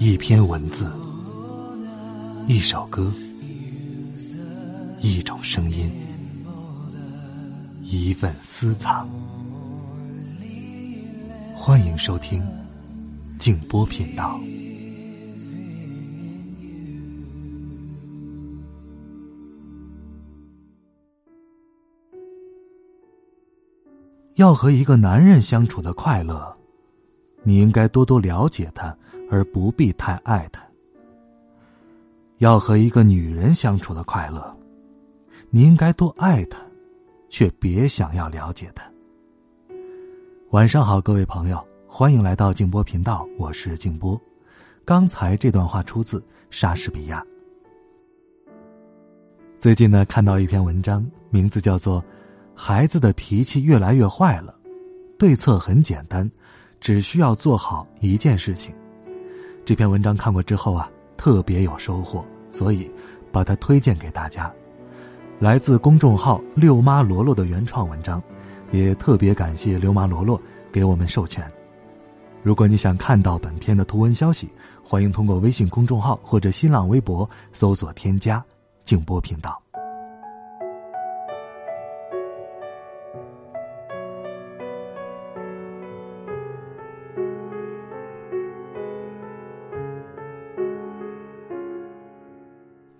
一篇文字，一首歌，一种声音，一份私藏。欢迎收听静波频道。要和一个男人相处的快乐，你应该多多了解他，而不必太爱他。要和一个女人相处的快乐，你应该多爱她，却别想要了解她。晚上好，各位朋友，欢迎来到静波频道，我是静波。刚才这段话出自莎士比亚。最近呢，看到一篇文章，名字叫做。孩子的脾气越来越坏了，对策很简单，只需要做好一件事情。这篇文章看过之后啊，特别有收获，所以把它推荐给大家。来自公众号“六妈罗罗”的原创文章，也特别感谢六妈罗罗给我们授权。如果你想看到本片的图文消息，欢迎通过微信公众号或者新浪微博搜索添加“静波频道”。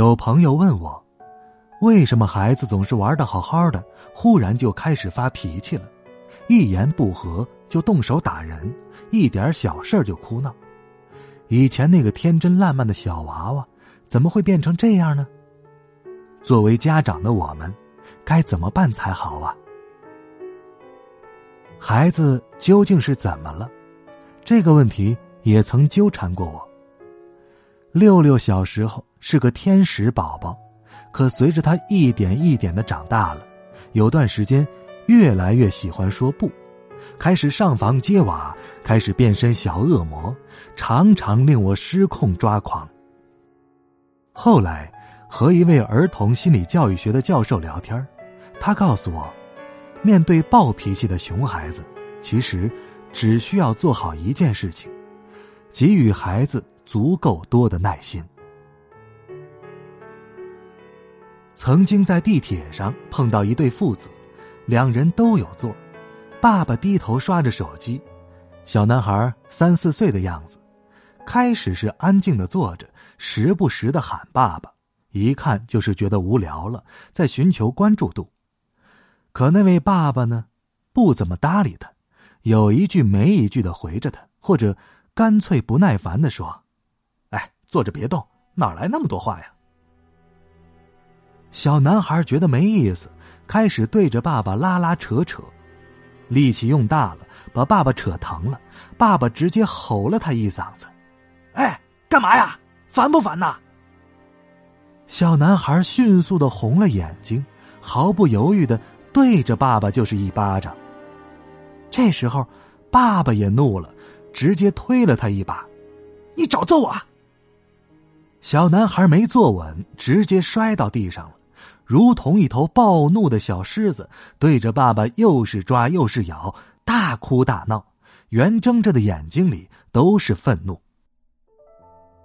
有朋友问我，为什么孩子总是玩的好好的，忽然就开始发脾气了，一言不合就动手打人，一点小事就哭闹。以前那个天真烂漫的小娃娃，怎么会变成这样呢？作为家长的我们，该怎么办才好啊？孩子究竟是怎么了？这个问题也曾纠缠过我。六六小时候是个天使宝宝，可随着他一点一点的长大了，有段时间越来越喜欢说不，开始上房揭瓦，开始变身小恶魔，常常令我失控抓狂。后来和一位儿童心理教育学的教授聊天，他告诉我，面对暴脾气的熊孩子，其实只需要做好一件事情，给予孩子。足够多的耐心。曾经在地铁上碰到一对父子，两人都有座，爸爸低头刷着手机，小男孩三四岁的样子，开始是安静的坐着，时不时的喊爸爸，一看就是觉得无聊了，在寻求关注度。可那位爸爸呢，不怎么搭理他，有一句没一句的回着他，或者干脆不耐烦的说。坐着别动，哪来那么多话呀？小男孩觉得没意思，开始对着爸爸拉拉扯扯，力气用大了，把爸爸扯疼了。爸爸直接吼了他一嗓子：“哎，干嘛呀？烦不烦呐？”小男孩迅速的红了眼睛，毫不犹豫的对着爸爸就是一巴掌。这时候，爸爸也怒了，直接推了他一把：“你找揍啊！”小男孩没坐稳，直接摔到地上了，如同一头暴怒的小狮子，对着爸爸又是抓又是咬，大哭大闹，圆睁着的眼睛里都是愤怒。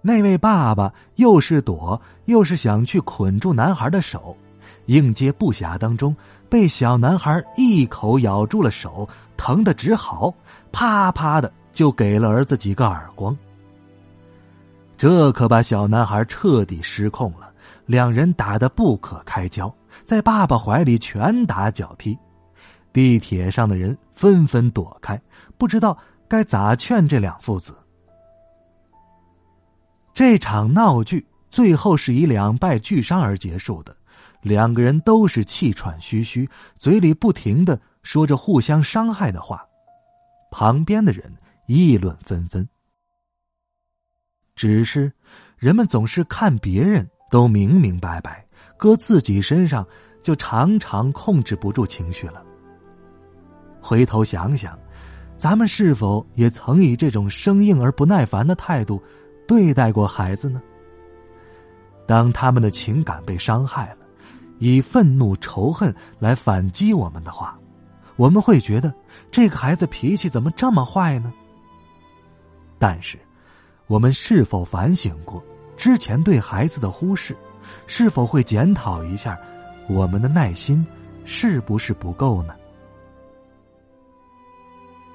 那位爸爸又是躲又是想去捆住男孩的手，应接不暇当中，被小男孩一口咬住了手，疼得直嚎，啪啪的就给了儿子几个耳光。这可把小男孩彻底失控了，两人打得不可开交，在爸爸怀里拳打脚踢，地铁上的人纷纷躲开，不知道该咋劝这两父子。这场闹剧最后是以两败俱伤而结束的，两个人都是气喘吁吁，嘴里不停的说着互相伤害的话，旁边的人议论纷纷。只是，人们总是看别人都明明白白，搁自己身上就常常控制不住情绪了。回头想想，咱们是否也曾以这种生硬而不耐烦的态度对待过孩子呢？当他们的情感被伤害了，以愤怒、仇恨来反击我们的话，我们会觉得这个孩子脾气怎么这么坏呢？但是。我们是否反省过之前对孩子的忽视？是否会检讨一下我们的耐心是不是不够呢？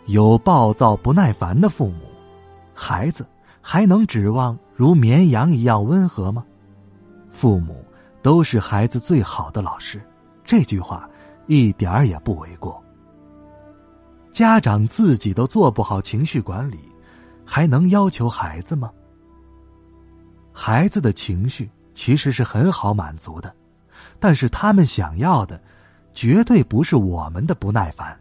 有暴躁不耐烦的父母，孩子还能指望如绵羊一样温和吗？父母都是孩子最好的老师，这句话一点儿也不为过。家长自己都做不好情绪管理，还能要求孩子吗？孩子的情绪其实是很好满足的，但是他们想要的，绝对不是我们的不耐烦。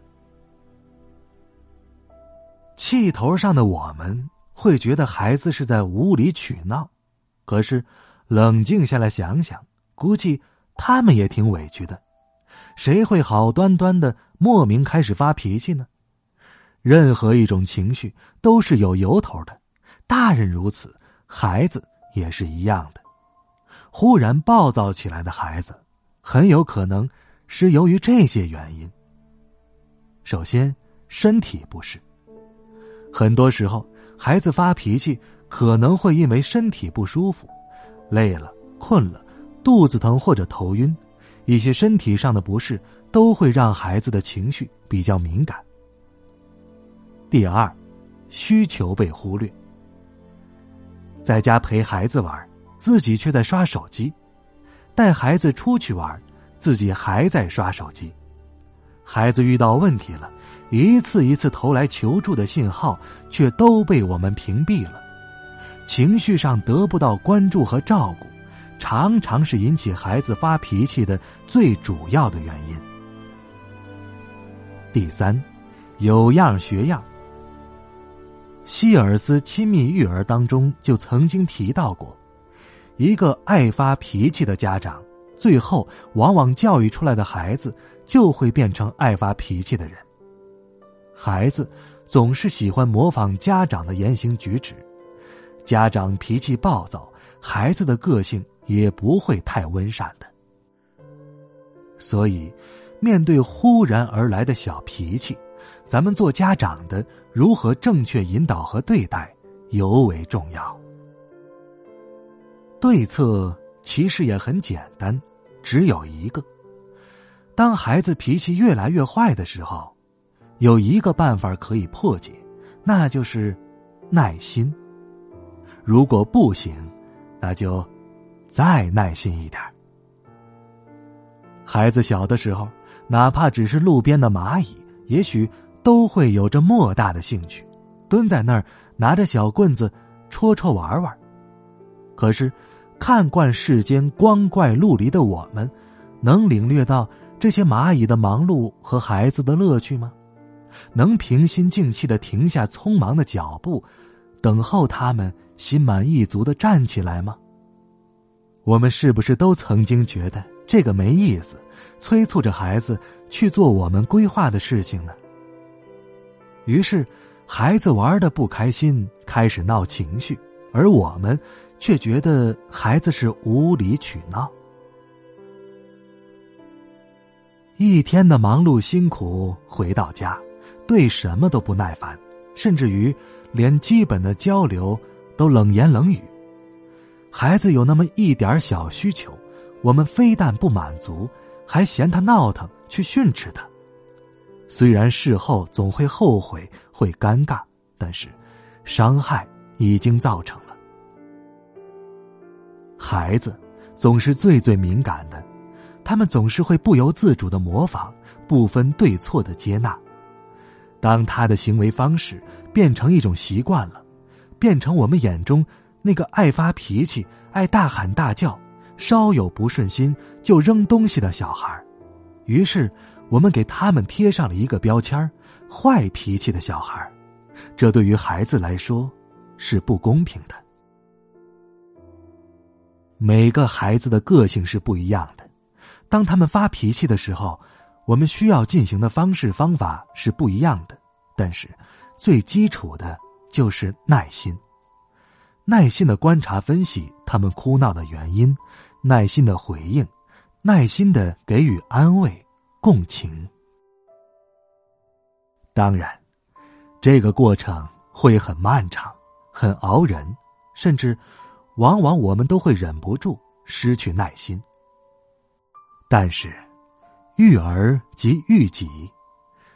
气头上的我们会觉得孩子是在无理取闹，可是。冷静下来想想，估计他们也挺委屈的。谁会好端端的莫名开始发脾气呢？任何一种情绪都是有由头的，大人如此，孩子也是一样的。忽然暴躁起来的孩子，很有可能是由于这些原因。首先，身体不适。很多时候，孩子发脾气可能会因为身体不舒服。累了、困了、肚子疼或者头晕，一些身体上的不适都会让孩子的情绪比较敏感。第二，需求被忽略。在家陪孩子玩，自己却在刷手机；带孩子出去玩，自己还在刷手机。孩子遇到问题了，一次一次投来求助的信号，却都被我们屏蔽了。情绪上得不到关注和照顾，常常是引起孩子发脾气的最主要的原因。第三，有样学样。希尔斯亲密育儿当中就曾经提到过，一个爱发脾气的家长，最后往往教育出来的孩子就会变成爱发脾气的人。孩子总是喜欢模仿家长的言行举止。家长脾气暴躁，孩子的个性也不会太温善的。所以，面对忽然而来的小脾气，咱们做家长的如何正确引导和对待，尤为重要。对策其实也很简单，只有一个：当孩子脾气越来越坏的时候，有一个办法可以破解，那就是耐心。如果不行，那就再耐心一点。孩子小的时候，哪怕只是路边的蚂蚁，也许都会有着莫大的兴趣，蹲在那儿拿着小棍子戳戳玩玩。可是，看惯世间光怪陆离的我们，能领略到这些蚂蚁的忙碌和孩子的乐趣吗？能平心静气的停下匆忙的脚步，等候他们？心满意足的站起来吗？我们是不是都曾经觉得这个没意思，催促着孩子去做我们规划的事情呢？于是，孩子玩的不开心，开始闹情绪，而我们却觉得孩子是无理取闹。一天的忙碌辛苦回到家，对什么都不耐烦，甚至于连基本的交流。都冷言冷语，孩子有那么一点小需求，我们非但不满足，还嫌他闹腾，去训斥他。虽然事后总会后悔，会尴尬，但是伤害已经造成了。孩子总是最最敏感的，他们总是会不由自主的模仿，不分对错的接纳。当他的行为方式变成一种习惯了。变成我们眼中那个爱发脾气、爱大喊大叫、稍有不顺心就扔东西的小孩于是我们给他们贴上了一个标签坏脾气的小孩这对于孩子来说是不公平的。每个孩子的个性是不一样的，当他们发脾气的时候，我们需要进行的方式方法是不一样的，但是最基础的。就是耐心，耐心的观察分析他们哭闹的原因，耐心的回应，耐心的给予安慰、共情。当然，这个过程会很漫长、很熬人、甚至，往往我们都会忍不住失去耐心。但是，育儿及育己，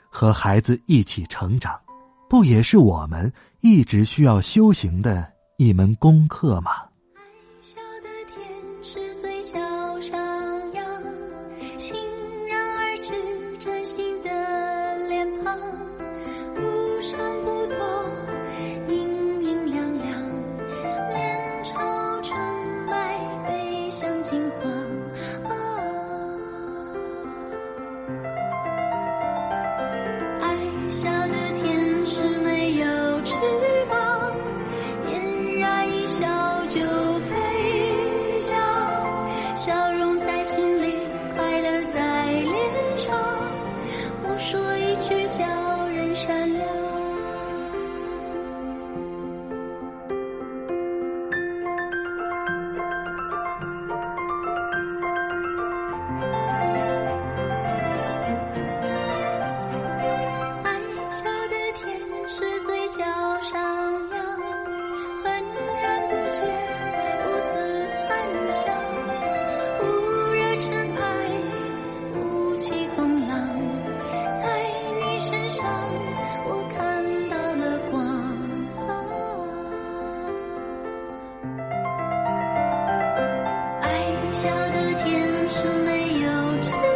和孩子一起成长，不也是我们一直需要修行的一门功课吗？是没有。